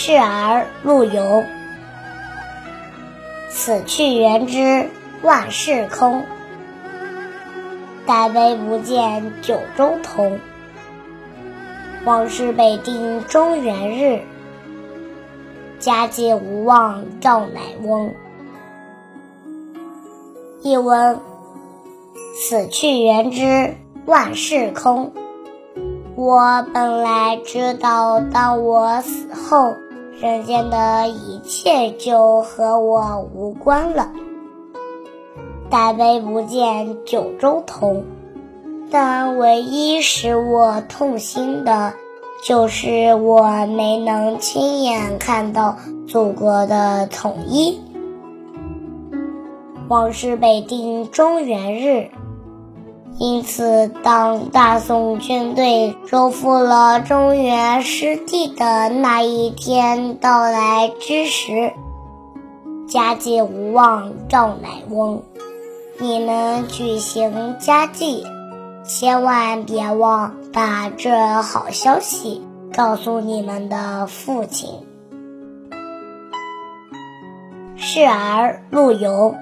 示儿陆游。此去元知万事空，但悲不见九州同。往事北定中原日，家祭无忘赵乃翁。译文：此去元知万事空。我本来知道，当我死后，人间的一切就和我无关了。但悲不见九州同，但唯一使我痛心的，就是我没能亲眼看到祖国的统一。往事北定中原日。因此，当大宋军队收复了中原失地的那一天到来之时，家祭无忘赵乃翁。你们举行家祭，千万别忘把这好消息告诉你们的父亲。视而陆游，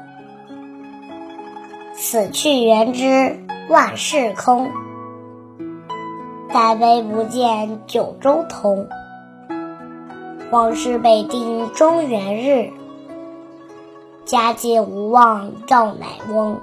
此去元知。万事空，但悲不见九州同。王师北定中原日，家祭无忘告乃翁。